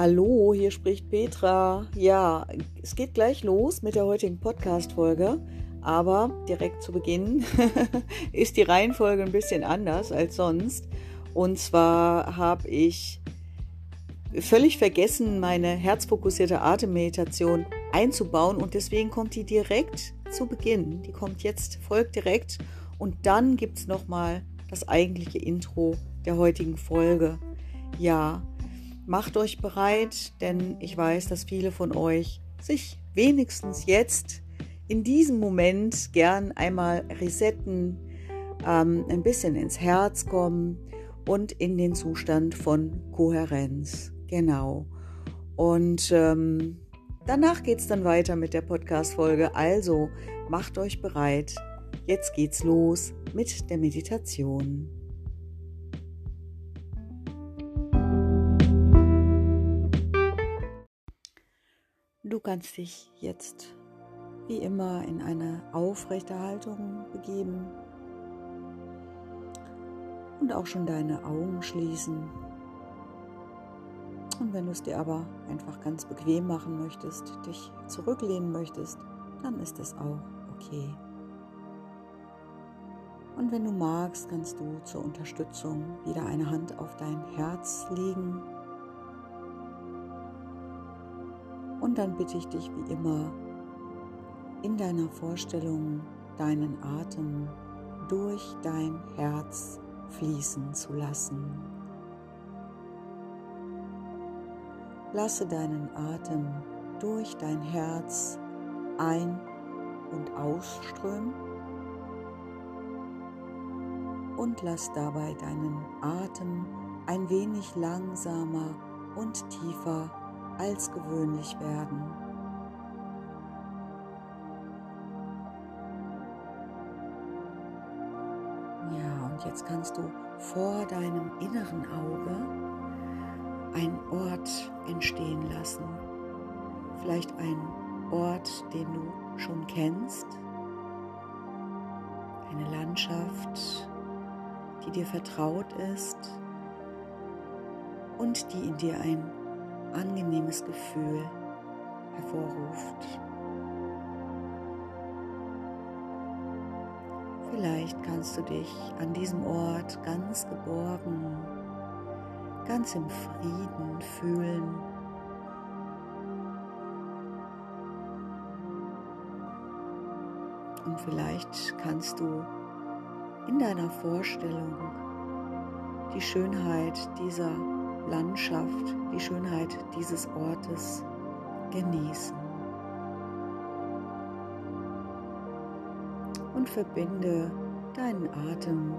Hallo, hier spricht Petra. Ja, es geht gleich los mit der heutigen Podcast-Folge. Aber direkt zu Beginn ist die Reihenfolge ein bisschen anders als sonst. Und zwar habe ich völlig vergessen, meine herzfokussierte Atemmeditation einzubauen und deswegen kommt die direkt zu Beginn. Die kommt jetzt, folgt direkt und dann gibt es nochmal das eigentliche Intro der heutigen Folge. Ja, macht euch bereit, denn ich weiß, dass viele von euch sich wenigstens jetzt in diesem Moment gern einmal resetten, ähm, ein bisschen ins Herz kommen und in den Zustand von Kohärenz. Genau. Und ähm, danach geht es dann weiter mit der Podcast-Folge. Also macht euch bereit. Jetzt geht's los mit der Meditation. Du kannst dich jetzt wie immer in eine aufrechte Haltung begeben und auch schon deine Augen schließen. Und wenn du es dir aber einfach ganz bequem machen möchtest, dich zurücklehnen möchtest, dann ist es auch okay. Und wenn du magst, kannst du zur Unterstützung wieder eine Hand auf dein Herz legen Und dann bitte ich dich wie immer, in deiner Vorstellung deinen Atem durch dein Herz fließen zu lassen. Lasse deinen Atem durch dein Herz ein- und ausströmen und lass dabei deinen Atem ein wenig langsamer und tiefer als gewöhnlich werden. Ja, und jetzt kannst du vor deinem inneren Auge einen Ort entstehen lassen. Vielleicht einen Ort, den du schon kennst. Eine Landschaft, die dir vertraut ist und die in dir ein angenehmes Gefühl hervorruft. Vielleicht kannst du dich an diesem Ort ganz geborgen, ganz im Frieden fühlen. Und vielleicht kannst du in deiner Vorstellung die Schönheit dieser Landschaft, die Schönheit dieses Ortes genießen. Und verbinde deinen Atem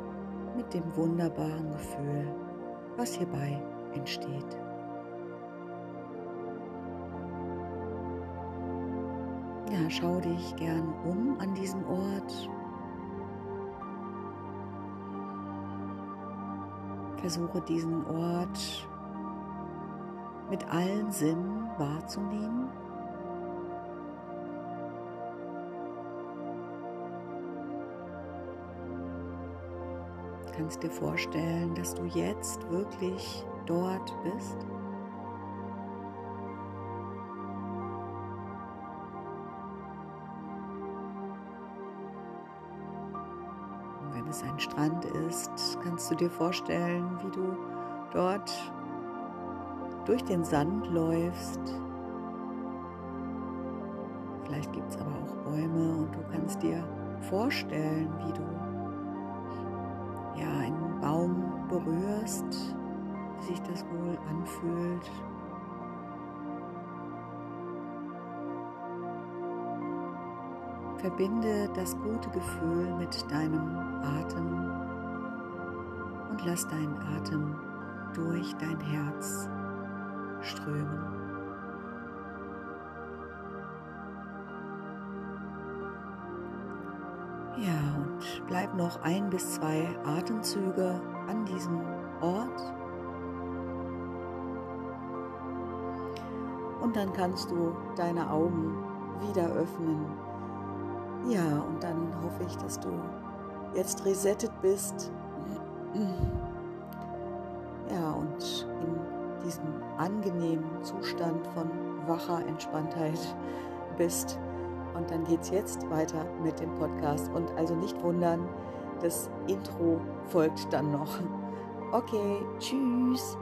mit dem wunderbaren Gefühl, was hierbei entsteht. Ja, schau dich gern um an diesem Ort Versuche diesen Ort mit allen Sinnen wahrzunehmen. Kannst dir vorstellen, dass du jetzt wirklich dort bist. wenn es ein Strand ist, kannst du dir vorstellen, wie du dort durch den Sand läufst. Vielleicht gibt es aber auch Bäume und du kannst dir vorstellen, wie du ja einen Baum berührst, wie sich das wohl anfühlt. Verbinde das gute Gefühl mit deinem Atem und lass deinen Atem durch dein Herz strömen. Ja, und bleib noch ein bis zwei Atemzüge an diesem Ort. Und dann kannst du deine Augen wieder öffnen. Ja, und dann hoffe ich, dass du jetzt resettet bist. Diesem angenehmen Zustand von wacher Entspanntheit bist. Und dann geht es jetzt weiter mit dem Podcast. Und also nicht wundern, das Intro folgt dann noch. Okay, tschüss.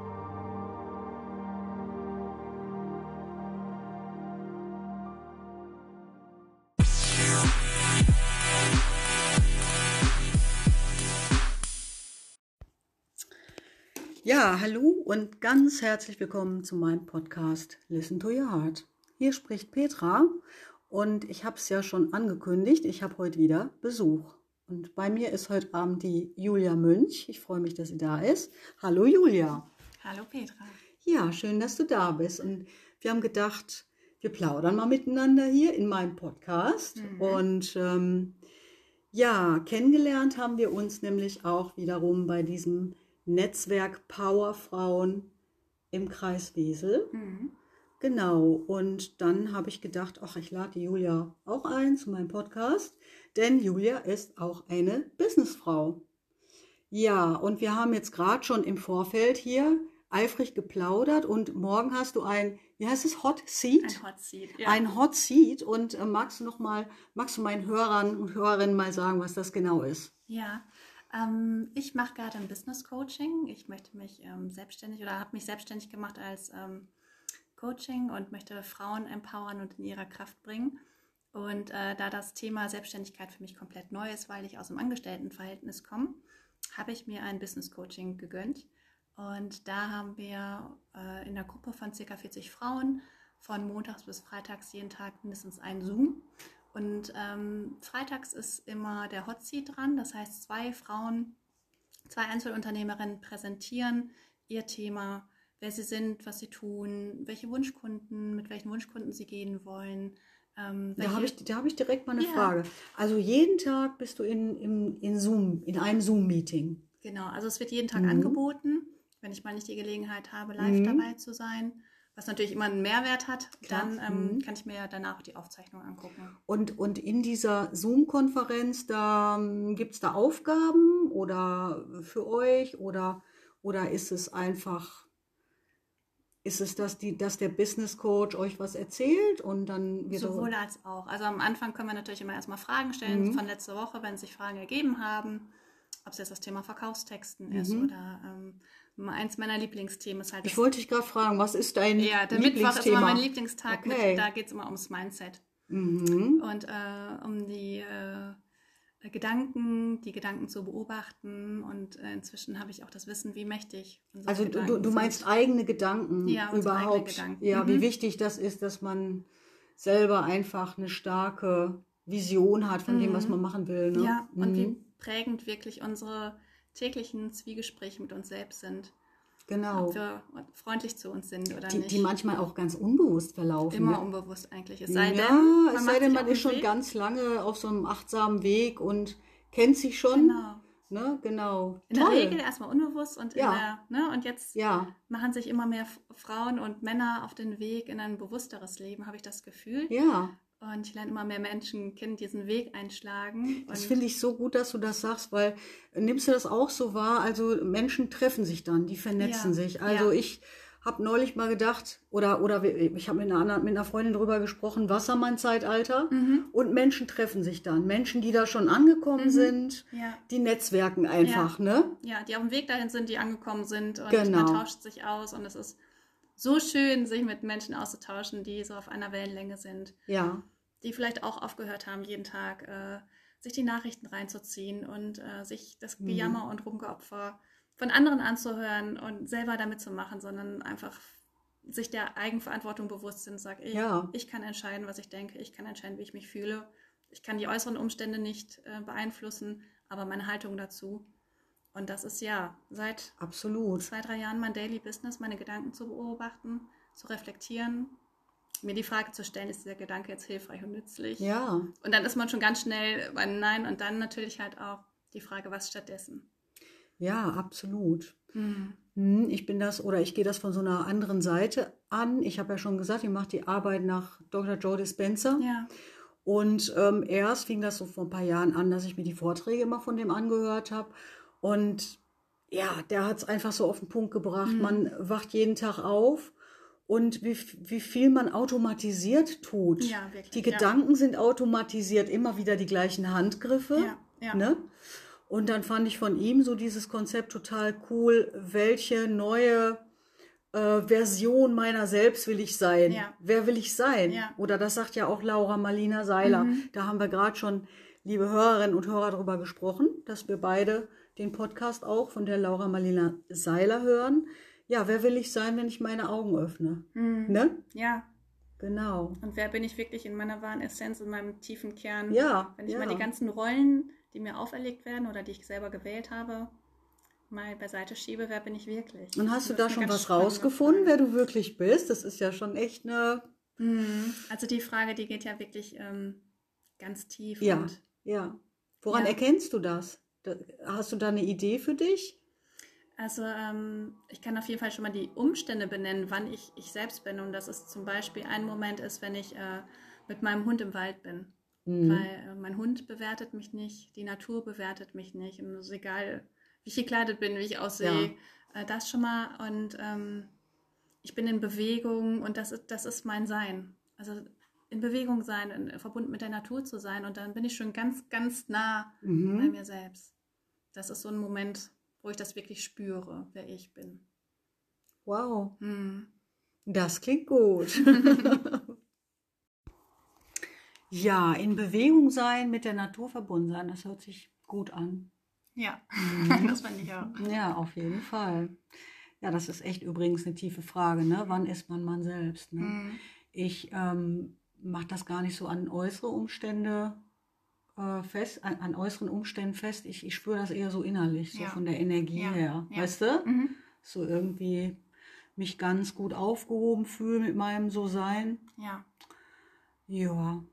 Ja, hallo und ganz herzlich willkommen zu meinem Podcast Listen to Your Heart. Hier spricht Petra und ich habe es ja schon angekündigt, ich habe heute wieder Besuch. Und bei mir ist heute Abend die Julia Münch. Ich freue mich, dass sie da ist. Hallo Julia. Hallo Petra. Ja, schön, dass du da bist. Und wir haben gedacht, wir plaudern mal miteinander hier in meinem Podcast. Mhm. Und ähm, ja, kennengelernt haben wir uns nämlich auch wiederum bei diesem Netzwerk Powerfrauen im Kreis Wesel. Mhm. Genau, und dann habe ich gedacht, ach, ich lade Julia auch ein zu meinem Podcast, denn Julia ist auch eine Businessfrau. Ja, und wir haben jetzt gerade schon im Vorfeld hier eifrig geplaudert und morgen hast du ein, wie heißt es, Hot Seat? Ein Hot Seat, ja. Ein Hot Seat und äh, magst du noch mal, magst du meinen Hörern und Hörerinnen mal sagen, was das genau ist? Ja, ähm, ich mache gerade ein Business Coaching. Ich möchte mich ähm, selbstständig oder habe mich selbstständig gemacht als ähm, Coaching und möchte Frauen empowern und in ihrer Kraft bringen. Und äh, da das Thema Selbstständigkeit für mich komplett neu ist, weil ich aus dem Angestelltenverhältnis komme, habe ich mir ein Business Coaching gegönnt. Und da haben wir äh, in der Gruppe von ca. 40 Frauen von montags bis freitags jeden Tag mindestens einen Zoom. Und ähm, freitags ist immer der Hot Seat dran. Das heißt, zwei Frauen, zwei Einzelunternehmerinnen präsentieren ihr Thema, wer sie sind, was sie tun, welche Wunschkunden, mit welchen Wunschkunden sie gehen wollen. Ähm, da habe ich, hab ich direkt mal eine ja. Frage. Also jeden Tag bist du in, in, in Zoom, in einem Zoom-Meeting. Genau, also es wird jeden Tag mhm. angeboten, wenn ich mal nicht die Gelegenheit habe, live mhm. dabei zu sein was natürlich immer einen Mehrwert hat, Klar. dann ähm, mhm. kann ich mir danach die Aufzeichnung angucken. Und, und in dieser Zoom-Konferenz, da ähm, gibt es da Aufgaben oder für euch oder, oder ist es einfach, ist es, dass, die, dass der Business Coach euch was erzählt und dann wird Sowohl als auch. Also am Anfang können wir natürlich immer erstmal Fragen stellen mhm. von letzter Woche, wenn sich Fragen ergeben haben, ob es jetzt das Thema Verkaufstexten mhm. ist oder ähm, eins meiner Lieblingsthemen ist halt. Ich wollte dich gerade fragen, was ist dein Ja, der Mittwoch ist immer mein Lieblingstag. Okay. Mit, da geht es immer ums Mindset. Mhm. Und äh, um die äh, Gedanken, die Gedanken zu beobachten. Und äh, inzwischen habe ich auch das Wissen, wie mächtig. Also du, du meinst sind. eigene Gedanken ja, überhaupt. Eigene Gedanken. Ja, mhm. wie wichtig das ist, dass man selber einfach eine starke Vision hat von mhm. dem, was mhm. man machen will. Ne? Ja, und wie mhm. prägend wirklich unsere täglichen Zwiegespräche mit uns selbst sind. Genau. Ob wir freundlich zu uns sind oder die, nicht. Die manchmal auch ganz unbewusst verlaufen. Immer ja. unbewusst eigentlich. Es sei ja, denn, es sei denn, man ist schon Weg. ganz lange auf so einem achtsamen Weg und kennt sich schon. Genau. Ne, genau. In Toll. der Regel erstmal unbewusst und, ja. der, ne, und jetzt ja. machen sich immer mehr Frauen und Männer auf den Weg in ein bewussteres Leben, habe ich das Gefühl. Ja. Und ich lerne immer mehr Menschen kennen, diesen Weg einschlagen. das finde ich so gut, dass du das sagst, weil nimmst du das auch so wahr? Also Menschen treffen sich dann, die vernetzen ja, sich. Also ja. ich habe neulich mal gedacht, oder, oder ich habe mit einer, mit einer Freundin drüber gesprochen, Wassermann-Zeitalter. Mhm. Und Menschen treffen sich dann. Menschen, die da schon angekommen mhm. sind, ja. die netzwerken einfach, ne? Ja, die auf dem Weg dahin sind, die angekommen sind und genau. man tauscht sich aus und es ist so schön, sich mit Menschen auszutauschen, die so auf einer Wellenlänge sind. Ja. Die vielleicht auch aufgehört haben, jeden Tag äh, sich die Nachrichten reinzuziehen und äh, sich das mhm. Gejammer mhm. und Rumgeopfer von anderen anzuhören und selber damit zu machen, sondern einfach sich der Eigenverantwortung bewusst sind sagt, ich, ja. ich kann entscheiden, was ich denke, ich kann entscheiden, wie ich mich fühle. Ich kann die äußeren Umstände nicht äh, beeinflussen, aber meine Haltung dazu und das ist ja seit Absolut. zwei, drei Jahren mein Daily Business, meine Gedanken zu beobachten, zu reflektieren, mir die Frage zu stellen, ist dieser Gedanke jetzt hilfreich und nützlich? Ja. Und dann ist man schon ganz schnell bei Nein und dann natürlich halt auch die Frage, was stattdessen? Ja, absolut. Mhm. Ich bin das oder ich gehe das von so einer anderen Seite an. Ich habe ja schon gesagt, ich mache die Arbeit nach Dr. Joe Dispenza. Ja. Und ähm, erst fing das so vor ein paar Jahren an, dass ich mir die Vorträge immer von dem angehört habe. Und ja, der hat es einfach so auf den Punkt gebracht. Mhm. Man wacht jeden Tag auf und wie, wie viel man automatisiert tut. Ja, wirklich, Die ja. Gedanken sind automatisiert, immer wieder die gleichen Handgriffe. Ja, ja. Ne? Und dann fand ich von ihm so dieses Konzept total cool. Welche neue äh, Version meiner selbst will ich sein? Ja. Wer will ich sein? Ja. Oder das sagt ja auch Laura Marlina Seiler. Mhm. Da haben wir gerade schon, liebe Hörerinnen und Hörer, darüber gesprochen, dass wir beide den Podcast auch von der Laura Marlina Seiler hören. Ja, wer will ich sein, wenn ich meine Augen öffne? Mhm. Ne? Ja, Genau. und wer bin ich wirklich in meiner wahren Essenz, in meinem tiefen Kern? Ja. Wenn ich ja. mal die ganzen Rollen, die mir auferlegt werden oder die ich selber gewählt habe, mal beiseite schiebe, wer bin ich wirklich? Und hast du da schon was rausgefunden, wer du wirklich bist? Das ist ja schon echt eine. Mhm. Also die Frage, die geht ja wirklich ähm, ganz tief. Ja. Und Ja. Woran Ja. erkennst du das? Hast du da eine Idee für dich? Also ähm, ich kann auf jeden Fall schon mal die Umstände benennen, wann ich ich selbst bin. Und das ist zum Beispiel ein Moment ist, wenn ich äh, mit meinem Hund im Wald bin. Mhm. Weil äh, mein Hund bewertet mich nicht, die Natur bewertet mich nicht. Und es ist egal, wie ich gekleidet bin, wie ich aussehe. Äh, das schon mal. Und ähm, ich bin in Bewegung und das ist, das ist mein Sein. Also in Bewegung sein, in, verbunden mit der Natur zu sein. Und dann bin ich schon ganz, ganz nah bei Mhm. mir selbst. Das ist so ein Moment, wo ich das wirklich spüre, wer ich bin. Wow, Hm. das klingt gut. ja, in Bewegung sein, mit der Natur verbunden sein, das hört sich gut an. Ja, Mhm. das fand ich auch. Ja, auf jeden Fall. Ja, das ist echt übrigens eine tiefe Frage, ne? Wann ist man man selbst? Ne? Hm. Ich ähm, mache das gar nicht so an äußere Umstände äh, fest, an, an äußeren Umständen fest. Ich, ich spüre das eher so innerlich, so Ja. von der Energie Ja, her. ja. Weißt du? Mhm. So irgendwie mich ganz gut aufgehoben fühle mit meinem So-Sein. Ja, Ja,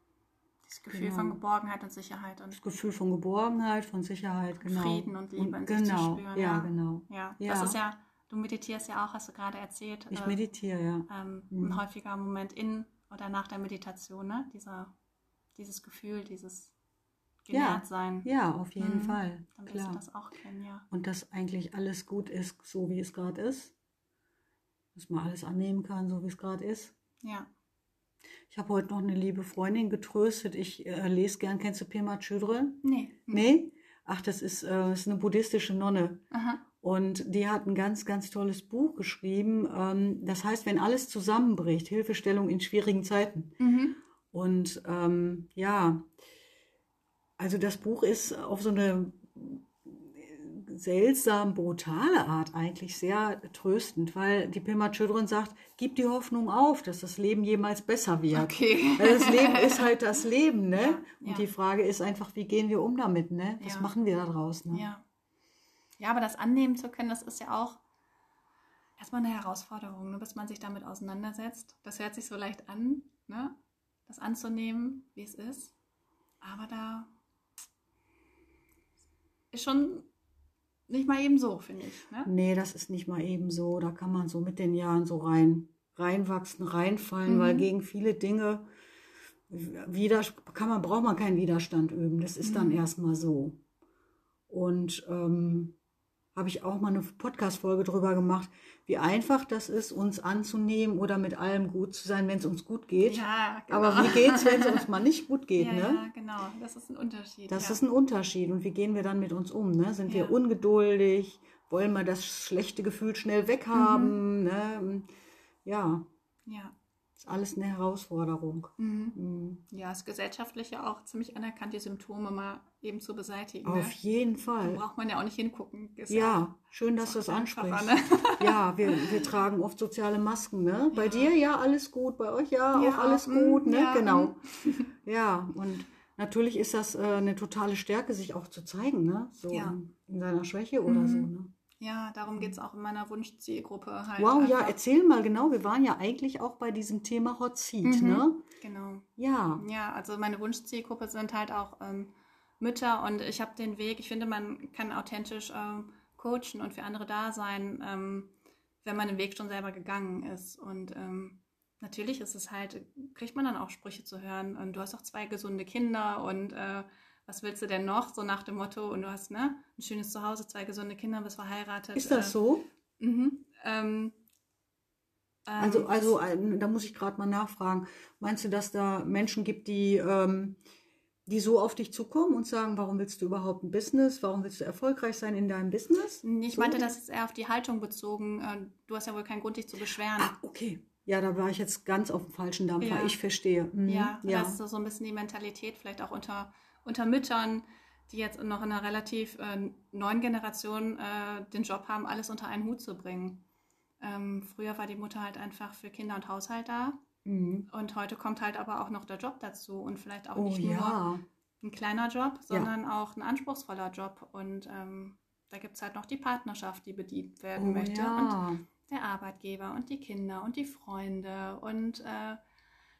das Gefühl Genau. von Geborgenheit und Sicherheit und das Gefühl von Geborgenheit, von Sicherheit, genau. Frieden und Liebe in sich zu genau, spüren, ja, genau. ja, Ja. das ist ja, du meditierst ja auch, hast du gerade erzählt. Ich äh, meditiere, ja. ähm, Mhm. Ein häufiger Moment in oder nach der Meditation, ne? Dieser, dieses Gefühl, dieses Ja. genährt sein. Ja, auf jeden Mhm. Fall. Dann wirst Klar. du das auch kennen, ja. Und dass eigentlich alles gut ist, so wie es gerade ist. Dass man alles annehmen kann, so wie es gerade ist. Ja. Ich habe heute noch eine liebe Freundin getröstet. Ich äh, lese gern. Kennst du Pema Chödre? Nee. Nee? Ach, das ist, äh, ist eine buddhistische Nonne. Aha. Und die hat ein ganz, ganz tolles Buch geschrieben. Ähm, das heißt, wenn alles zusammenbricht, Hilfestellung in schwierigen Zeiten. Mhm. Und ähm, ja, also das Buch ist auf so eine seltsam brutale Art eigentlich sehr tröstend, weil die Pema Chödrön sagt, gib die Hoffnung auf, dass das Leben jemals besser wird. Okay. Weil das Leben ist halt das Leben, ne? Ja, Und ja. die Frage ist einfach, wie gehen wir um damit, ne? Was Ja. machen wir da draus, ne? Ja. Ja, aber das annehmen zu können, das ist ja auch erstmal eine Herausforderung, ne, bis man sich damit auseinandersetzt. Das hört sich so leicht an, ne? das anzunehmen, wie es ist. Aber da ist schon nicht mal eben so, finde ich. Ne? Nee, das ist nicht mal eben so. Da kann man so mit den Jahren so rein, reinwachsen, reinfallen, Mhm. weil gegen viele Dinge wieder, kann man, braucht man keinen Widerstand üben. Das ist dann Mhm. erstmal so. Und ähm, habe ich auch mal eine Podcast-Folge drüber gemacht, wie einfach das ist, uns anzunehmen oder mit allem gut zu sein, wenn es uns gut geht. Ja, genau. Aber wie geht's, wenn es uns mal nicht gut geht, ja, ne? ja, genau. Das ist ein Unterschied. Das ja. ist ein Unterschied. Und wie gehen wir dann mit uns um? Ne? Sind wir Ja. ungeduldig? Wollen wir das schlechte Gefühl schnell weghaben? Mhm. Ne? Ja, ja. ist alles eine Herausforderung. Mhm. Mhm. ja, ist gesellschaftlich ja auch ziemlich anerkannt, die Symptome mal eben zu beseitigen. Auf ne? jeden Da Fall. braucht man ja auch nicht hingucken. Ist Ja, schön, dass du das ansprichst. ne? Ja, wir, wir tragen oft soziale Masken. Ne? Bei Ja. dir ja alles gut, bei euch ja, Ja, auch alles mm, gut. Ne? ja, genau. Ja, und natürlich ist das äh, eine totale Stärke, sich auch zu zeigen. Ne? So Ja. in, in seiner Schwäche oder Mhm. so. Ne? Ja, darum geht es auch in meiner Wunschzielgruppe halt. Wow, ja, einfach. erzähl mal genau. Wir waren ja eigentlich auch bei diesem Thema Hot Seat, Mhm. ne? Genau. Ja. Ja, also meine Wunschzielgruppe sind halt auch ähm, Mütter und ich habe den Weg, ich finde, man kann authentisch ähm, coachen und für andere da sein, ähm, wenn man den Weg schon selber gegangen ist. Und ähm, natürlich ist es halt, kriegt man dann auch Sprüche zu hören und du hast auch zwei gesunde Kinder und äh, was willst du denn noch? So nach dem Motto, und du hast ne, ein schönes Zuhause, zwei gesunde Kinder, bist verheiratet. Ist das äh, so? Mhm. Ähm, also, ähm, also äh, da muss ich gerade mal nachfragen. Meinst du, dass da Menschen gibt, die, ähm, die so auf dich zukommen und sagen, warum willst du überhaupt ein Business? Warum willst du erfolgreich sein in deinem Business? Ich so? meinte das ist eher auf die Haltung bezogen. Äh, du hast ja wohl keinen Grund, dich zu beschweren. Ah, okay. Ja, da war ich jetzt ganz auf dem falschen Dampfer. Ja. Ich verstehe. Mhm. Ja, ja, das ist so ein bisschen die Mentalität, vielleicht auch unter, unter Müttern, die jetzt noch in einer relativ äh, neuen Generation äh, den Job haben, alles unter einen Hut zu bringen. Ähm, früher war die Mutter halt einfach für Kinder und Haushalt da. Mhm. Und heute kommt halt aber auch noch der Job dazu und vielleicht auch oh, nicht nur ja. ein kleiner Job, sondern ja. auch ein anspruchsvoller Job. Und ähm, da gibt es halt noch die Partnerschaft, die bedient werden oh, möchte. Ja. Und der Arbeitgeber und die Kinder und die Freunde und äh,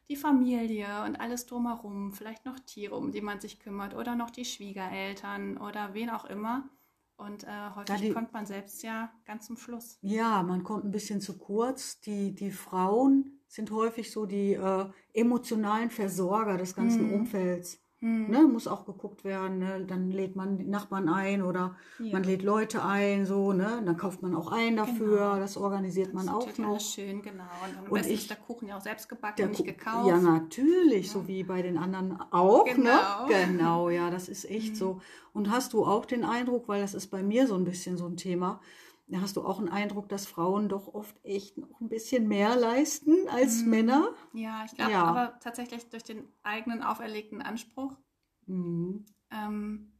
die Familie und alles drumherum, vielleicht noch Tiere, um die man sich kümmert oder noch die Schwiegereltern oder wen auch immer. Und äh, häufig die, kommt man selbst ja ganz zum Schluss. Ja, man kommt ein bisschen zu kurz. Die, die Frauen sind häufig so die äh, emotionalen Versorger des ganzen hm. Umfelds. Hm. Ne, muss auch geguckt werden. Ne? Dann lädt man die Nachbarn ein oder ja. man lädt Leute ein, so, ne? Dann kauft man auch ein dafür. Genau. Das organisiert das man auch noch. Schön, genau. Und dann und ich, ist der Kuchen ja auch selbst gebacken und nicht gekauft. Ja, natürlich, ja. so wie bei den anderen auch. Ne? Genau. Ne? Genau, ja, das ist echt mhm. so. Und hast du auch den Eindruck, weil das ist bei mir so ein bisschen so ein Thema, da hast du auch einen Eindruck, dass Frauen doch oft echt noch ein bisschen mehr leisten als mhm. Männer? Ja, ich glaube ja. aber tatsächlich durch den eigenen auferlegten Anspruch. Mhm. Ähm,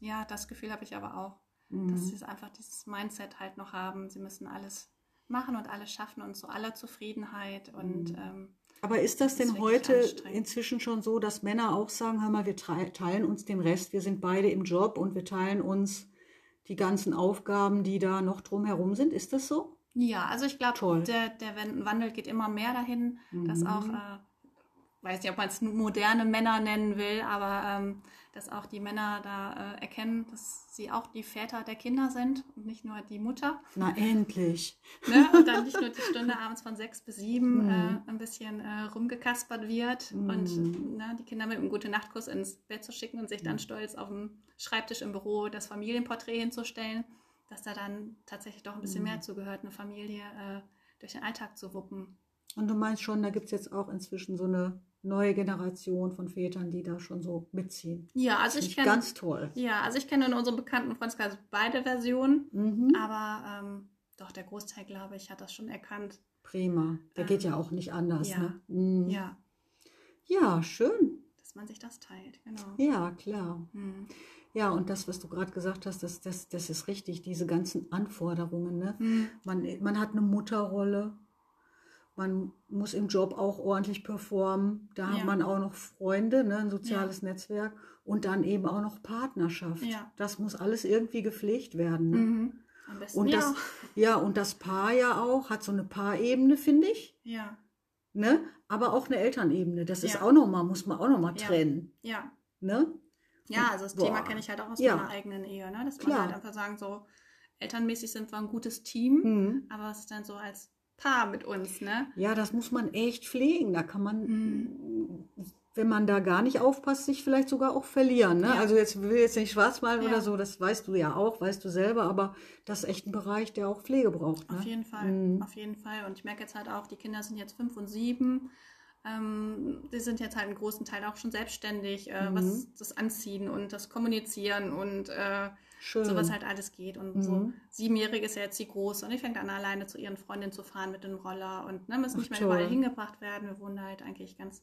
ja, das Gefühl habe ich aber auch, mhm. dass sie einfach dieses Mindset halt noch haben. Sie müssen alles machen und alles schaffen und zu aller Zufriedenheit und mhm. ähm, aber ist das denn heute inzwischen schon so, dass Männer auch sagen, hör mal, wir teilen uns den Rest, wir sind beide im Job und wir teilen uns die ganzen Aufgaben, die da noch drumherum sind. Ist das so? Ja, also ich glaube, der, der Wandel geht immer mehr dahin, mhm. dass auch, äh, weiß nicht, ob man es moderne Männer nennen will, aber ähm, dass auch die Männer da äh, erkennen, dass sie auch die Väter der Kinder sind und nicht nur die Mutter. Na endlich. Ne? Und dann nicht nur die Stunde abends von sechs bis sieben mm. äh, ein bisschen äh, rumgekaspert wird mm. und ne, die Kinder mit einem gute Nachtkurs ins Bett zu schicken und sich dann mm. stolz auf dem Schreibtisch im Büro das Familienporträt hinzustellen, dass da dann tatsächlich doch ein bisschen mehr mm. zugehört, eine Familie äh, durch den Alltag zu wuppen. Und du meinst schon, da gibt es jetzt auch inzwischen so eine neue Generation von Vätern, die da schon so mitziehen. Ja, also ich kenne ganz toll. Ja, also ich kenne in unserem bekannten Freundeskreis beide Versionen, mhm. aber ähm, doch der Großteil, glaube ich, hat das schon erkannt. Prima. Der ähm, geht ja auch nicht anders. Ja. Ne? Mhm. ja. Ja, schön. Dass man sich das teilt, genau. Ja, klar. Mhm. Ja, und das, was du gerade gesagt hast, das, das, das ist richtig, diese ganzen Anforderungen. Ne? Mhm. Man, man hat eine Mutterrolle, man muss im Job auch ordentlich performen. Da ja. hat man auch noch Freunde, ne, ein soziales ja. Netzwerk und dann eben auch noch Partnerschaft. Ja. Das muss alles irgendwie gepflegt werden. Ne? Mhm. Am besten und das, ja, und das Paar ja auch hat so eine Paarebene, finde ich. Ja. Ne? Aber auch eine Elternebene. Das ist auch nochmal, muss man auch nochmal trennen. Ja. Ne? Ja, also das boah. Thema kenne ich halt auch aus meiner eigenen Ehe, ne? Dass Klar. man halt einfach sagen, so elternmäßig sind wir ein gutes Team, mhm. aber es ist dann so als Paar mit uns, ne? Ja, das muss man echt pflegen. Da kann man, mhm. wenn man da gar nicht aufpasst, sich vielleicht sogar auch verlieren. Ne? Ja. Also jetzt will jetzt nicht schwarz malen ja. oder so, das weißt du ja auch, weißt du selber, aber das ist echt ein Bereich, der auch Pflege braucht. Ne? Auf jeden Fall, mhm. auf jeden Fall. Und ich merke jetzt halt auch, die Kinder sind jetzt fünf und sieben. Ähm, die sind jetzt halt einen großen Teil auch schon selbstständig, äh, mhm. was das Anziehen und das Kommunizieren und äh, Schön. So was halt alles geht. Und mhm. so siebenjährige ist ja jetzt die große und die fängt an alleine zu ihren Freundinnen zu fahren mit dem Roller und ne, müssen Ach, nicht mehr überall hingebracht werden. Wir wohnen halt eigentlich ganz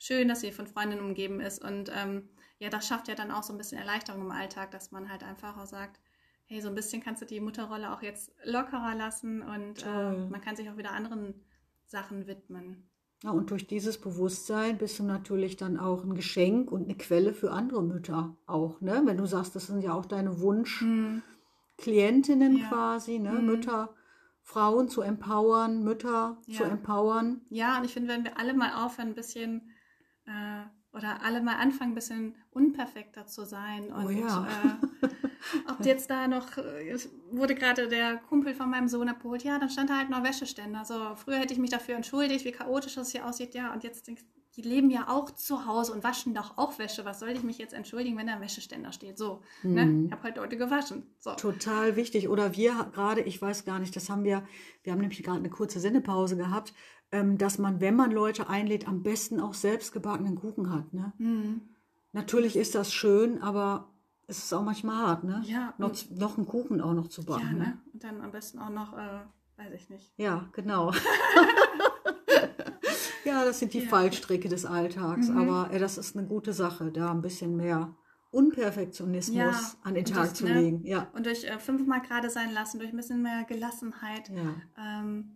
schön, dass sie von Freundinnen umgeben ist. Und ähm, ja, das schafft ja dann auch so ein bisschen Erleichterung im Alltag, dass man halt einfach auch sagt, hey, so ein bisschen kannst du die Mutterrolle auch jetzt lockerer lassen und äh, man kann sich auch wieder anderen Sachen widmen. Ja, und durch dieses Bewusstsein bist du natürlich dann auch ein Geschenk und eine Quelle für andere Mütter auch, ne? Wenn du sagst, das sind ja auch deine Wunschklientinnen ja. quasi, ne? Mhm. Mütter, Frauen zu empowern, Mütter ja. zu empowern. Ja, und ich finde, wenn wir alle mal aufhören, ein bisschen äh, oder alle mal anfangen, ein bisschen unperfekter zu sein. Und, oh ja. äh, ob jetzt da noch, äh, wurde gerade der Kumpel von meinem Sohn abgeholt, ja, dann stand da halt noch Wäscheständer. So, früher hätte ich mich dafür entschuldigt, wie chaotisch das hier aussieht, ja, und jetzt die leben ja auch zu Hause und waschen doch auch Wäsche. Was soll ich mich jetzt entschuldigen, wenn da ein Wäscheständer steht? So, ne? Mhm. ich habe heute heute gewaschen. So. Total wichtig. Oder wir gerade, ich weiß gar nicht, das haben wir, wir haben nämlich gerade eine kurze Sendepause gehabt, ähm, dass man, wenn man Leute einlädt, am besten auch selbst gebackenen Kuchen hat. Ne? Mhm. Natürlich ist das schön, aber es ist auch manchmal hart, ne? Ja, Noch, noch einen Kuchen auch noch zu Ja, backen. ne? ne? Und dann am besten auch noch, äh, weiß ich nicht. Ja, genau. ja, das sind die Ja. Fallstricke des Alltags, Mhm. aber äh, das ist eine gute Sache, da ein bisschen mehr Unperfektionismus Ja, an den Tag das, zu ne? legen. Ja. Und durch äh, fünfmal gerade sein lassen, durch ein bisschen mehr Gelassenheit. ja. Ähm,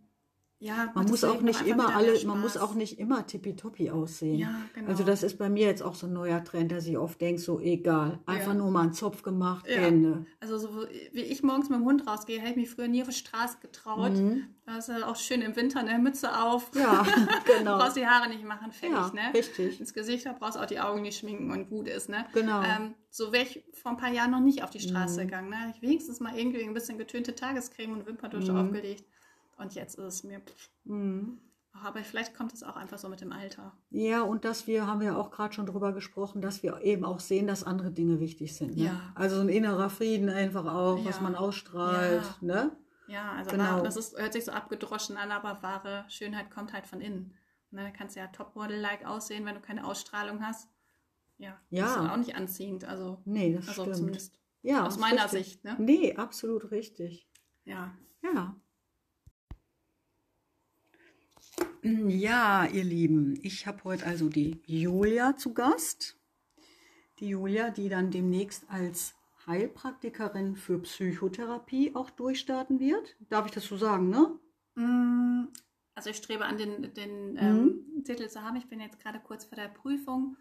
ja, Man muss das auch nicht immer alle, man muss auch nicht immer tippitoppi aussehen. Ja, genau. Also das ist bei mir jetzt auch so ein neuer Trend, dass ich oft denke, so egal, einfach Ja. nur mal einen Zopf gemacht, Ja. Ende. Also so wie ich morgens mit dem Hund rausgehe, hätte ich mich früher nie auf die Straße getraut. Mhm. Da ist auch schön im Winter eine Mütze auf. Ja, genau. Du brauchst die Haare nicht machen, fertig, Ja, ne? richtig. Ins Gesicht, da brauchst du auch die Augen nicht schminken und gut ist, ne? Genau. Ähm, so wäre ich vor ein paar Jahren noch nicht auf die Straße Mhm. gegangen, ne? Ich wenigstens mal irgendwie ein bisschen getönte Tagescreme und Wimperntusche Mhm. aufgelegt. Und jetzt ist es mir, pff, Mhm. aber vielleicht kommt es auch einfach so mit dem Alter. Ja, und dass wir, haben wir auch gerade schon drüber gesprochen, dass wir eben auch sehen, dass andere Dinge wichtig sind. Ne? Ja. Also so ein innerer Frieden einfach auch, was Ja. man ausstrahlt. Ja. Ne? Ja, also Genau. wahr, das ist, hört sich so abgedroschen an, aber wahre Schönheit kommt halt von innen. Ne, da kannst du ja Topmodel-like aussehen, wenn du keine Ausstrahlung hast. Ja, Ja. das ist auch nicht anziehend. Also, Nee, das also stimmt. zumindest ja, aus meiner richtig. Sicht. Ne? Nee, absolut richtig. Ja. Ja. Ja, ihr Lieben, ich habe heute also die Julia zu Gast. Die Julia, die dann demnächst als Heilpraktikerin für Psychotherapie auch durchstarten wird. Darf ich das so sagen, ne? Mm, Also ich strebe an, den, den Mhm. ähm, Titel zu haben. Ich bin jetzt gerade kurz vor der Prüfung.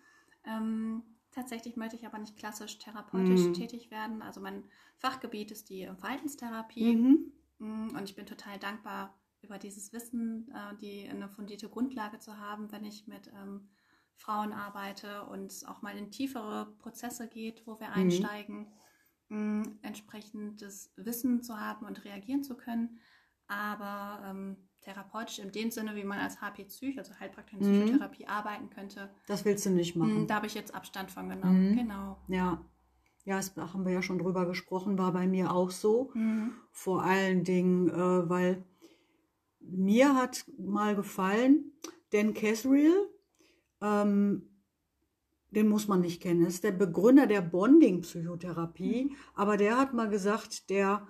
Ähm, tatsächlich möchte ich aber nicht klassisch therapeutisch Mhm. tätig werden. Also mein Fachgebiet ist die Verhaltenstherapie. Mhm. Mm, Und ich bin total dankbar über dieses Wissen, äh, die eine fundierte Grundlage zu haben, wenn ich mit ähm, Frauen arbeite und auch mal in tiefere Prozesse geht, wo wir Mhm. einsteigen, mm, entsprechendes Wissen zu haben und reagieren zu können. Aber ähm, therapeutisch in dem Sinne, wie man als HP Psych, also Heilpraktikerin Mhm. Psychotherapie, arbeiten könnte, Das willst du nicht mm, machen. da habe ich jetzt Abstand von genommen. Mhm. Genau. Ja. Ja, das haben wir ja schon drüber gesprochen, war bei mir auch so. Mhm. Vor allen Dingen, äh, weil mir hat mal gefallen, Dan Casriel, ähm, den muss man nicht kennen, das ist der Begründer der Bonding-Psychotherapie, aber der hat mal gesagt, der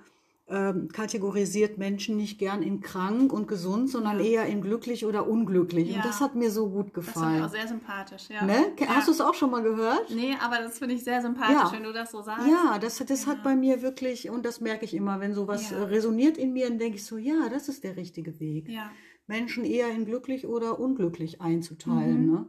ähm, kategorisiert Menschen nicht gern in krank und gesund, sondern Ja. eher in glücklich oder unglücklich. Ja. Und das hat mir so gut Das fand ich gefallen. auch sehr sympathisch. Ja. Ne? Hast du es auch schon mal gehört? Nee, aber das finde ich sehr sympathisch, wenn du das so sagst. Ja, das, das hat bei mir wirklich, und das merke ich immer, wenn sowas äh, resoniert in mir, dann denke ich so, ja, das ist der richtige Weg. Menschen eher in glücklich oder unglücklich einzuteilen. Mhm. Ne?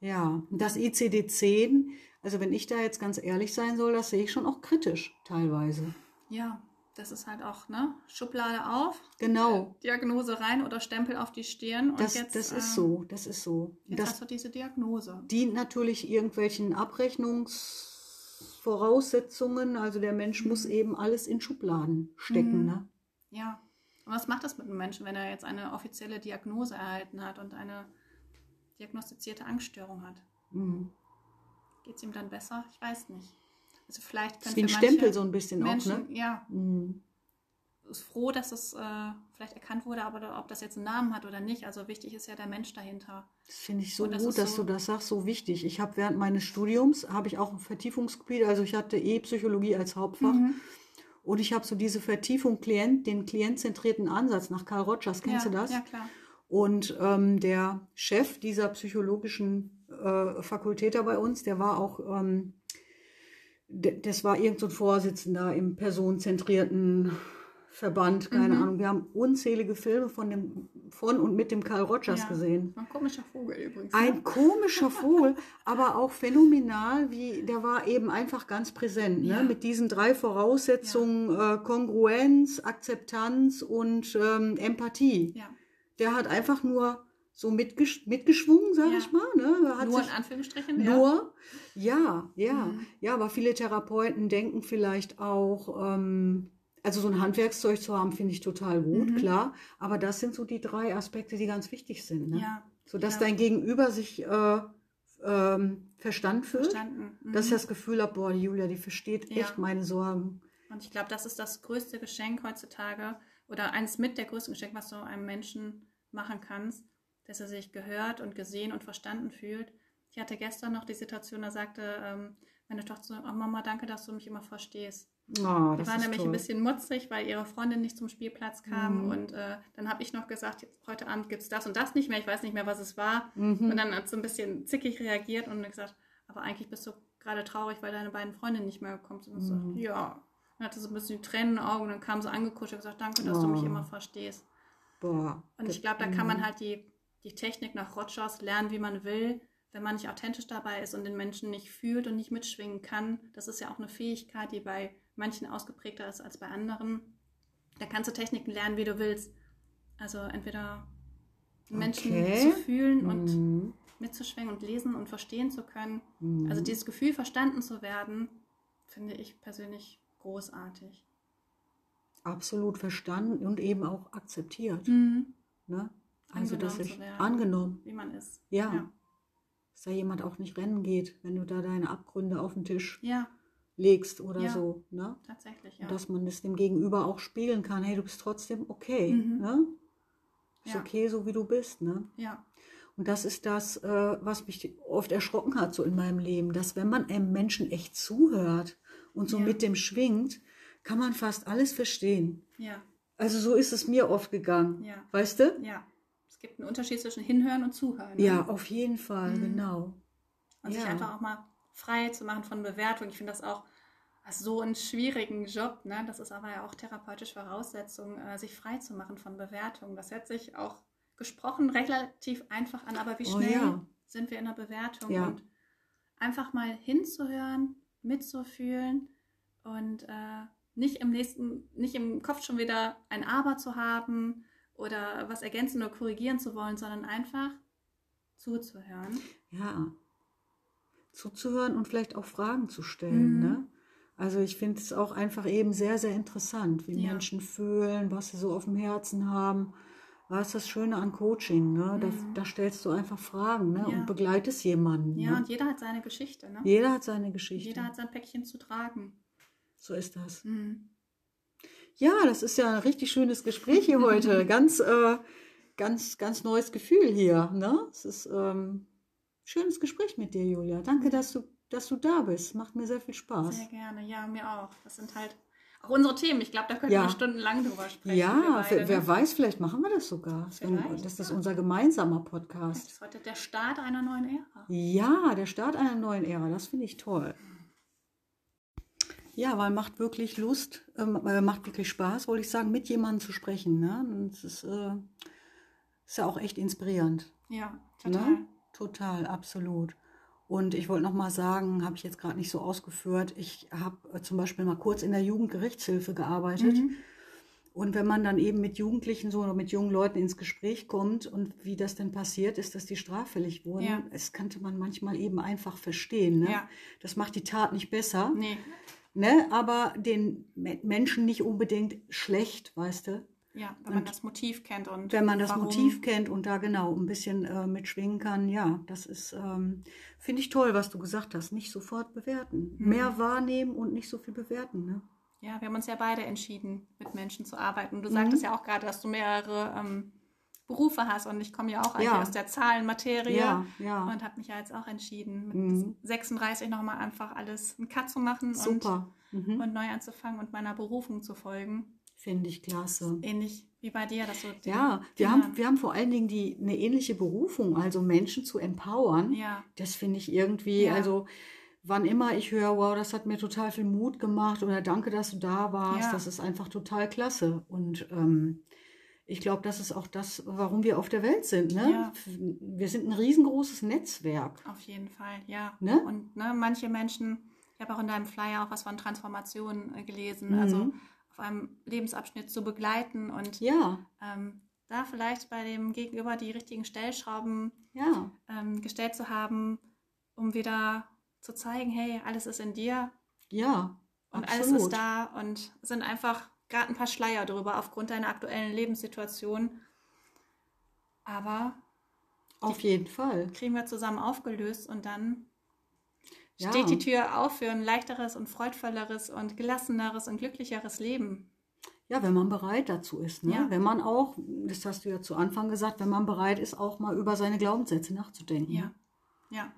Ja, das ICD-10, also wenn ich da jetzt ganz ehrlich sein soll, das sehe ich schon auch kritisch teilweise. ja, das ist halt auch, ne? Schublade auf, Genau, Diagnose rein oder Stempel auf die Stirn und das, jetzt, das ist so, das ist so. Jetzt Das hast du diese Diagnose. dient natürlich irgendwelchen Abrechnungsvoraussetzungen, also der Mensch muss eben alles in Schubladen stecken. Mhm. Ne? Ja. Und was macht das mit einem Menschen, wenn er jetzt eine offizielle Diagnose erhalten hat und eine diagnostizierte Angststörung hat? Mhm. Geht es ihm dann besser? Ich weiß nicht. Also vielleicht können wie ein Stempel so ein bisschen Menschen, auch, ne? ja, Mhm. ist froh, dass es äh, vielleicht erkannt wurde, aber ob das jetzt einen Namen hat oder nicht, also wichtig ist ja der Mensch dahinter. Das finde ich so das gut, dass so- du das sagst, so wichtig. Ich habe während meines Studiums, habe ich auch ein Vertiefungsgebiet, also ich hatte eh Psychologie als Hauptfach Mhm. und ich habe so diese Vertiefung Klient, den klientzentrierten Ansatz nach Karl Rogers, kennst ja, du das? Ja, klar. Und ähm, der Chef dieser psychologischen äh, Fakultät da bei uns, der war auch, ähm, das war irgend so ein Vorsitzender im personenzentrierten Verband, keine Mhm. Ahnung. Wir haben unzählige Filme von, dem, von und mit dem Karl Rogers Ja. gesehen. Ein komischer Vogel übrigens. ne? Ein komischer Vogel, aber auch phänomenal, wie der war eben einfach ganz präsent, Ja. ne? mit diesen drei Voraussetzungen äh, Kongruenz, Akzeptanz und ähm, Empathie. Ja. Der hat einfach nur so mitgesch mitgeschwungen, sag Ja. ich mal. Ne? Hat Nur in Anführungsstrichen, ja. nur, ja, ja, Mhm. ja, aber viele Therapeuten denken vielleicht auch, ähm, also so ein Handwerkszeug zu haben, finde ich total gut, Mhm. klar. Aber das sind so die drei Aspekte, die ganz wichtig sind. Ne? Ja, sodass Ja. dein Gegenüber sich äh, ähm, verstanden fühlt. Verstanden. Mhm. Dass ich das Gefühl habe, boah, die Julia, die versteht Ja. echt meine Sorgen. Und ich glaube, das ist das größte Geschenk heutzutage oder eins mit der größten Geschenk, was du einem Menschen machen kannst, dass er sich gehört und gesehen und verstanden fühlt. Ich hatte gestern noch die Situation, da sagte ähm, meine Tochter so, oh Mama, danke, dass du mich immer verstehst. Oh, Die war nämlich toll. ein bisschen mutzig, weil ihre Freundin nicht zum Spielplatz kam. Mhm. Und äh, dann habe ich noch gesagt, heute Abend gibt es das und das nicht mehr. Ich weiß nicht mehr, was es war. Mhm. Und dann hat sie ein bisschen zickig reagiert und gesagt, aber eigentlich bist du gerade traurig, weil deine beiden Freundinnen nicht mehr gekommen sind. Und so, Mhm. ja. Dann hatte so ein bisschen die Tränen in den Augen und dann kam sie angekuschelt und gesagt, danke, dass du mich Oh. immer verstehst. Boah. Und ich glaube, da kann man halt die, die Technik nach Rogers lernen, wie man will. Wenn man nicht authentisch dabei ist und den Menschen nicht fühlt und nicht mitschwingen kann, das ist ja auch eine Fähigkeit, die bei manchen ausgeprägter ist als bei anderen. Da kannst du Techniken lernen, wie du willst. Also entweder Menschen Okay. zu fühlen und Mhm. mitzuschwingen und lesen und verstehen zu können. Mhm. Also dieses Gefühl, verstanden zu werden, finde ich persönlich großartig. Absolut verstanden und eben auch akzeptiert. Mhm. Ne? Also, dass ich werden. angenommen, Wie man ist. Ja. Ja. dass da jemand auch nicht rennen geht, wenn du da deine Abgründe auf den Tisch ja, legst oder Ja. so. Ne? tatsächlich, ja. Und dass man das dem Gegenüber auch spiegeln kann. Hey, du bist trotzdem okay. Mhm. Ne? Ist okay, so wie du bist. Ne? ja. Und das ist das, äh, was mich oft erschrocken hat so in meinem Leben, dass wenn man einem Menschen echt zuhört und so mit dem schwingt, kann man fast alles verstehen. Ja, Also so ist es mir oft gegangen. Ja. Weißt du? ja. Es gibt einen Unterschied zwischen Hinhören und Zuhören. ne? Ja, auf jeden Fall, Mhm. genau. Und sich ja. einfach auch mal frei zu machen von Bewertung. Ich finde das auch so einen schwierigen Job. Ne? Das ist aber ja auch therapeutische Voraussetzung, äh, sich frei zu machen von Bewertung. Das hört sich auch gesprochen relativ einfach an, aber wie Oh schnell ja. sind wir in der Bewertung? Ja. Und einfach mal hinzuhören, mitzufühlen und äh, nicht im nächsten, nicht im Kopf schon wieder ein Aber zu haben oder was ergänzen oder korrigieren zu wollen, sondern einfach zuzuhören. Ja. Zuzuhören und vielleicht auch Fragen zu stellen. Mhm. Ne? Also ich finde es auch einfach eben sehr, sehr interessant, wie Ja. Menschen fühlen, was sie so auf dem Herzen haben. Was ist das Schöne an Coaching? Ne? Da, Mhm. da stellst du einfach Fragen ne? Ja. und begleitest jemanden. Ja, ne? und jeder hat seine Geschichte. Ne? Jeder hat seine Geschichte. Jeder hat sein Päckchen zu tragen. So ist das. Mhm. Ja, das ist ja ein richtig schönes Gespräch hier heute. Ganz, äh, ganz, ganz neues Gefühl hier. Ne? Es ist ähm, schönes Gespräch mit dir, Julia. Danke, dass du, dass du da bist. Macht mir sehr viel Spaß. Sehr gerne, ja, mir auch. Das sind halt auch unsere Themen. Ich glaube, da können Ja. wir stundenlang drüber sprechen. Ja, beide, wer, wer ne? weiß, vielleicht machen wir das sogar. Vielleicht, das ist ja. unser gemeinsamer Das Podcast. ist heute der Start einer neuen Ära. Ja, der Start einer neuen Ära, das finde ich toll. Ja, weil macht wirklich Lust, ähm, äh, macht wirklich Spaß, wollte ich sagen, mit jemandem zu sprechen. Ne? Es ist, äh, ist ja auch echt inspirierend. Ja, total. Ne? Total, absolut. Und ich wollte noch mal sagen, habe ich jetzt gerade nicht so ausgeführt, ich habe äh, zum Beispiel mal kurz in der Jugendgerichtshilfe gearbeitet. Mhm. Und wenn man dann eben mit Jugendlichen so oder mit jungen Leuten ins Gespräch kommt und wie das denn passiert ist, dass die straffällig wurden, Ja. es kannte man manchmal eben einfach verstehen. Ne? Ja. Das macht die Tat nicht besser, Nee, ne? aber den Me- Menschen nicht unbedingt schlecht, weißt du? ja, wenn man Und das Motiv kennt und Wenn man das warum. Motiv kennt und da genau ein bisschen äh, mitschwingen kann, ja, das ist, ähm, finde ich toll, was du gesagt hast. Nicht sofort bewerten. Mhm. Mehr wahrnehmen und nicht so viel bewerten. Ne? Ja, wir haben uns ja beide entschieden, mit Menschen zu arbeiten. Du Mhm. sagtest ja auch gerade, dass du mehrere ähm, Berufe hast und ich komme ja auch eigentlich Ja. aus der Zahlenmaterie Ja, ja. und habe mich ja jetzt auch entschieden, mit Mhm. 36 nochmal einfach alles einen Cut zu machen Super. und, Mhm. und neu anzufangen und meiner Berufung zu folgen. Finde ich klasse. Ähnlich wie bei dir, dass du Ja, wir Kindern- haben, wir haben vor allen Dingen die, eine ähnliche Berufung, also Menschen zu empowern. ja, Das finde ich irgendwie, Ja. also wann immer ich höre, wow, das hat mir total viel Mut gemacht oder danke, dass du da warst, Ja. das ist einfach total klasse. Und ähm, ich glaube, das ist auch das, warum wir auf der Welt sind. Ne? Ja. Wir sind ein riesengroßes Netzwerk. auf jeden Fall, ja. Ne? Und ne, manche Menschen, ich habe auch in deinem Flyer auch was von Transformation äh, gelesen, Mhm. also auf einem Lebensabschnitt zu begleiten und Ja, ähm, da vielleicht bei dem Gegenüber die richtigen Stellschrauben ja, ähm, gestellt zu haben, um wieder zu zeigen, hey, alles ist in dir ja. und absolut. alles ist da und sind einfach gerade ein paar Schleier drüber aufgrund deiner aktuellen Lebenssituation. Aber Auf jeden Fall. Kriegen wir zusammen aufgelöst und dann Ja. steht die Tür auf für ein leichteres und freudvolleres und gelasseneres und glücklicheres Leben. Ja, wenn man bereit dazu ist. Ne? Ja. Wenn man auch, das hast du ja zu Anfang gesagt, wenn man bereit ist, auch mal über seine Glaubenssätze nachzudenken. Ja. Ja.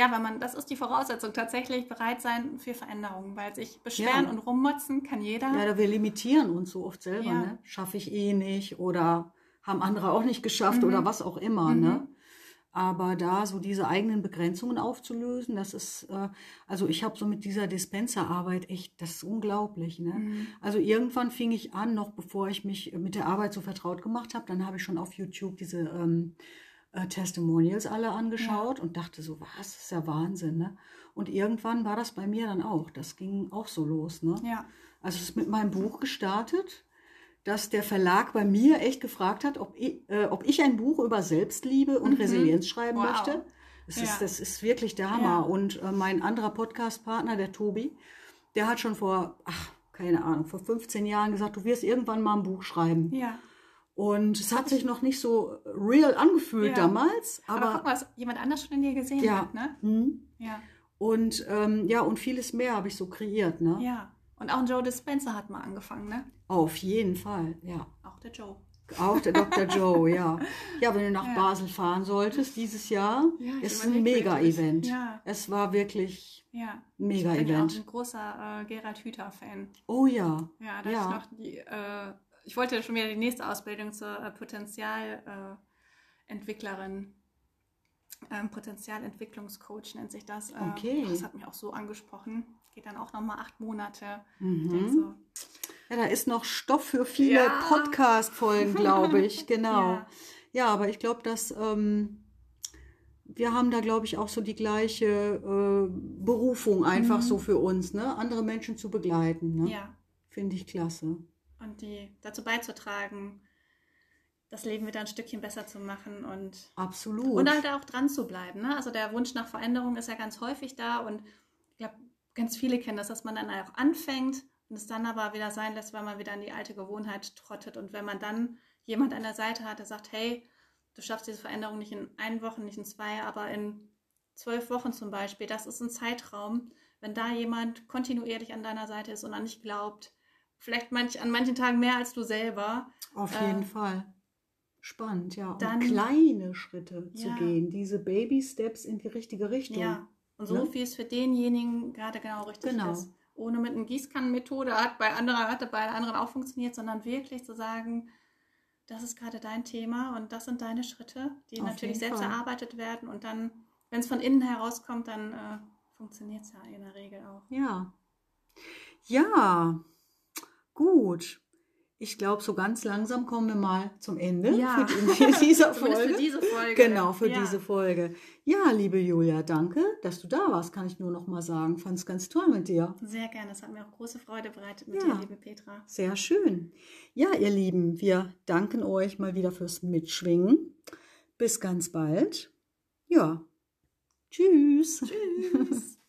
Ja, weil man, das ist die Voraussetzung, tatsächlich bereit sein für Veränderungen, weil sich beschweren Ja. und rummotzen kann jeder. Ja, da wir limitieren uns so oft selber. Ja. Ne? Schaffe ich eh nicht oder haben andere auch nicht geschafft Mhm. oder was auch immer. Mhm. Ne? Aber da so diese eigenen Begrenzungen aufzulösen, das ist, äh, also ich habe so mit dieser Dispenserarbeit echt, das ist unglaublich. Ne? Mhm. Also irgendwann fing ich an, noch bevor ich mich mit der Arbeit so vertraut gemacht habe, dann habe ich schon auf YouTube diese ähm, äh, Testimonials alle angeschaut und dachte so, was, das ist ja Wahnsinn. Ne? Und irgendwann war das bei mir dann auch, das ging auch so los. Ne? Ja. Also es ist mit meinem Buch gestartet, dass der Verlag bei mir echt gefragt hat, ob ich, äh, ob ich ein Buch über Selbstliebe und Mhm. Resilienz schreiben Wow. möchte. Das, Ja. ist, das ist wirklich der Hammer. Ja. Und äh, mein anderer Podcast-Partner, der Tobi, der hat schon vor, ach, keine Ahnung, vor 15 Jahren gesagt, du wirst irgendwann mal ein Buch schreiben. Ja. Und es hat sich noch nicht so real angefühlt Ja. damals, Aber, aber, guck mal, was jemand anders schon in dir gesehen Ja. hat, ne? Hm. Ja. und ähm, ja, und vieles mehr habe ich so kreiert, ne? Ja. Und auch ein Joe Dispenza hat mal angefangen, ne? Auf jeden Fall, ja. Auch der Joe. Auch der Dr. Joe, ja. Ja, wenn du nach Ja. Basel fahren solltest dieses Jahr, Ja, ist ein Mega-Event. Ja. Es war wirklich Ja. ein Ich bin auch Mega-Event. ein großer äh, Gerald Hüther-Fan. Oh ja. Ja, da Ja. ich noch die, äh, ich wollte schon wieder die nächste Ausbildung zur äh, Potenzialentwicklerin, äh, ähm, Potenzialentwicklungscoach nennt sich das. Äh, Okay. Das hat mich auch so angesprochen. Geht dann auch nochmal acht Monate. Mhm. so, Ja, da ist noch Stoff für viele Ja. Podcast-Folgen, glaube ich. Genau. Ja. Ja, aber ich glaube, dass ähm, wir haben da, glaube ich, auch so die gleiche äh, Berufung einfach Mhm. so für uns, ne? Andere Menschen zu begleiten. Ne? Ja. Finde ich klasse. Und die dazu beizutragen, das Leben wieder ein Stückchen besser zu machen und Absolut. Und halt auch dran zu bleiben. Ne? Also der Wunsch nach Veränderung ist ja ganz häufig da und ich glaube, ganz viele kennen das, dass man dann auch anfängt und es dann aber wieder sein lässt, weil man wieder in die alte Gewohnheit trottet. Und wenn man dann jemand an der Seite hat, der sagt, hey, du schaffst diese Veränderung nicht in ein Wochen, nicht in zwei, aber in zwölf Wochen zum Beispiel, das ist ein Zeitraum, wenn da jemand kontinuierlich an deiner Seite ist und an dich glaubt, vielleicht manch, an manchen Tagen mehr als du selber, Auf Äh, jeden Fall. Spannend, ja. dann- und kleine Schritte zu Ja. gehen, diese Baby-Steps in die richtige Richtung. Ja, und so Ne? wie es für denjenigen gerade genau richtig Genau. ist. Ohne mit einer Gießkannenmethode hat bei anderen hat bei anderen auch funktioniert, sondern wirklich zu sagen, das ist gerade dein Thema und das sind deine Schritte, die Auf natürlich selbst Fall. erarbeitet werden und dann, wenn es von innen herauskommt, dann äh, funktioniert es ja in der Regel auch. Ja. Ja, gut. Ich glaube, so ganz langsam kommen wir mal zum Ende Ja. für, die, dieser Folge. für diese Folge. Genau, für ja. diese Folge. Ja, liebe Julia, danke, dass du da warst, kann ich nur noch mal sagen. Fand es ganz toll mit dir. Sehr gerne, es hat mir auch große Freude bereitet mit Ja. dir, liebe Petra. Sehr schön. Ja, ihr Lieben, wir danken euch mal wieder fürs Mitschwingen. Bis ganz bald. Ja. Tschüss. Tschüss.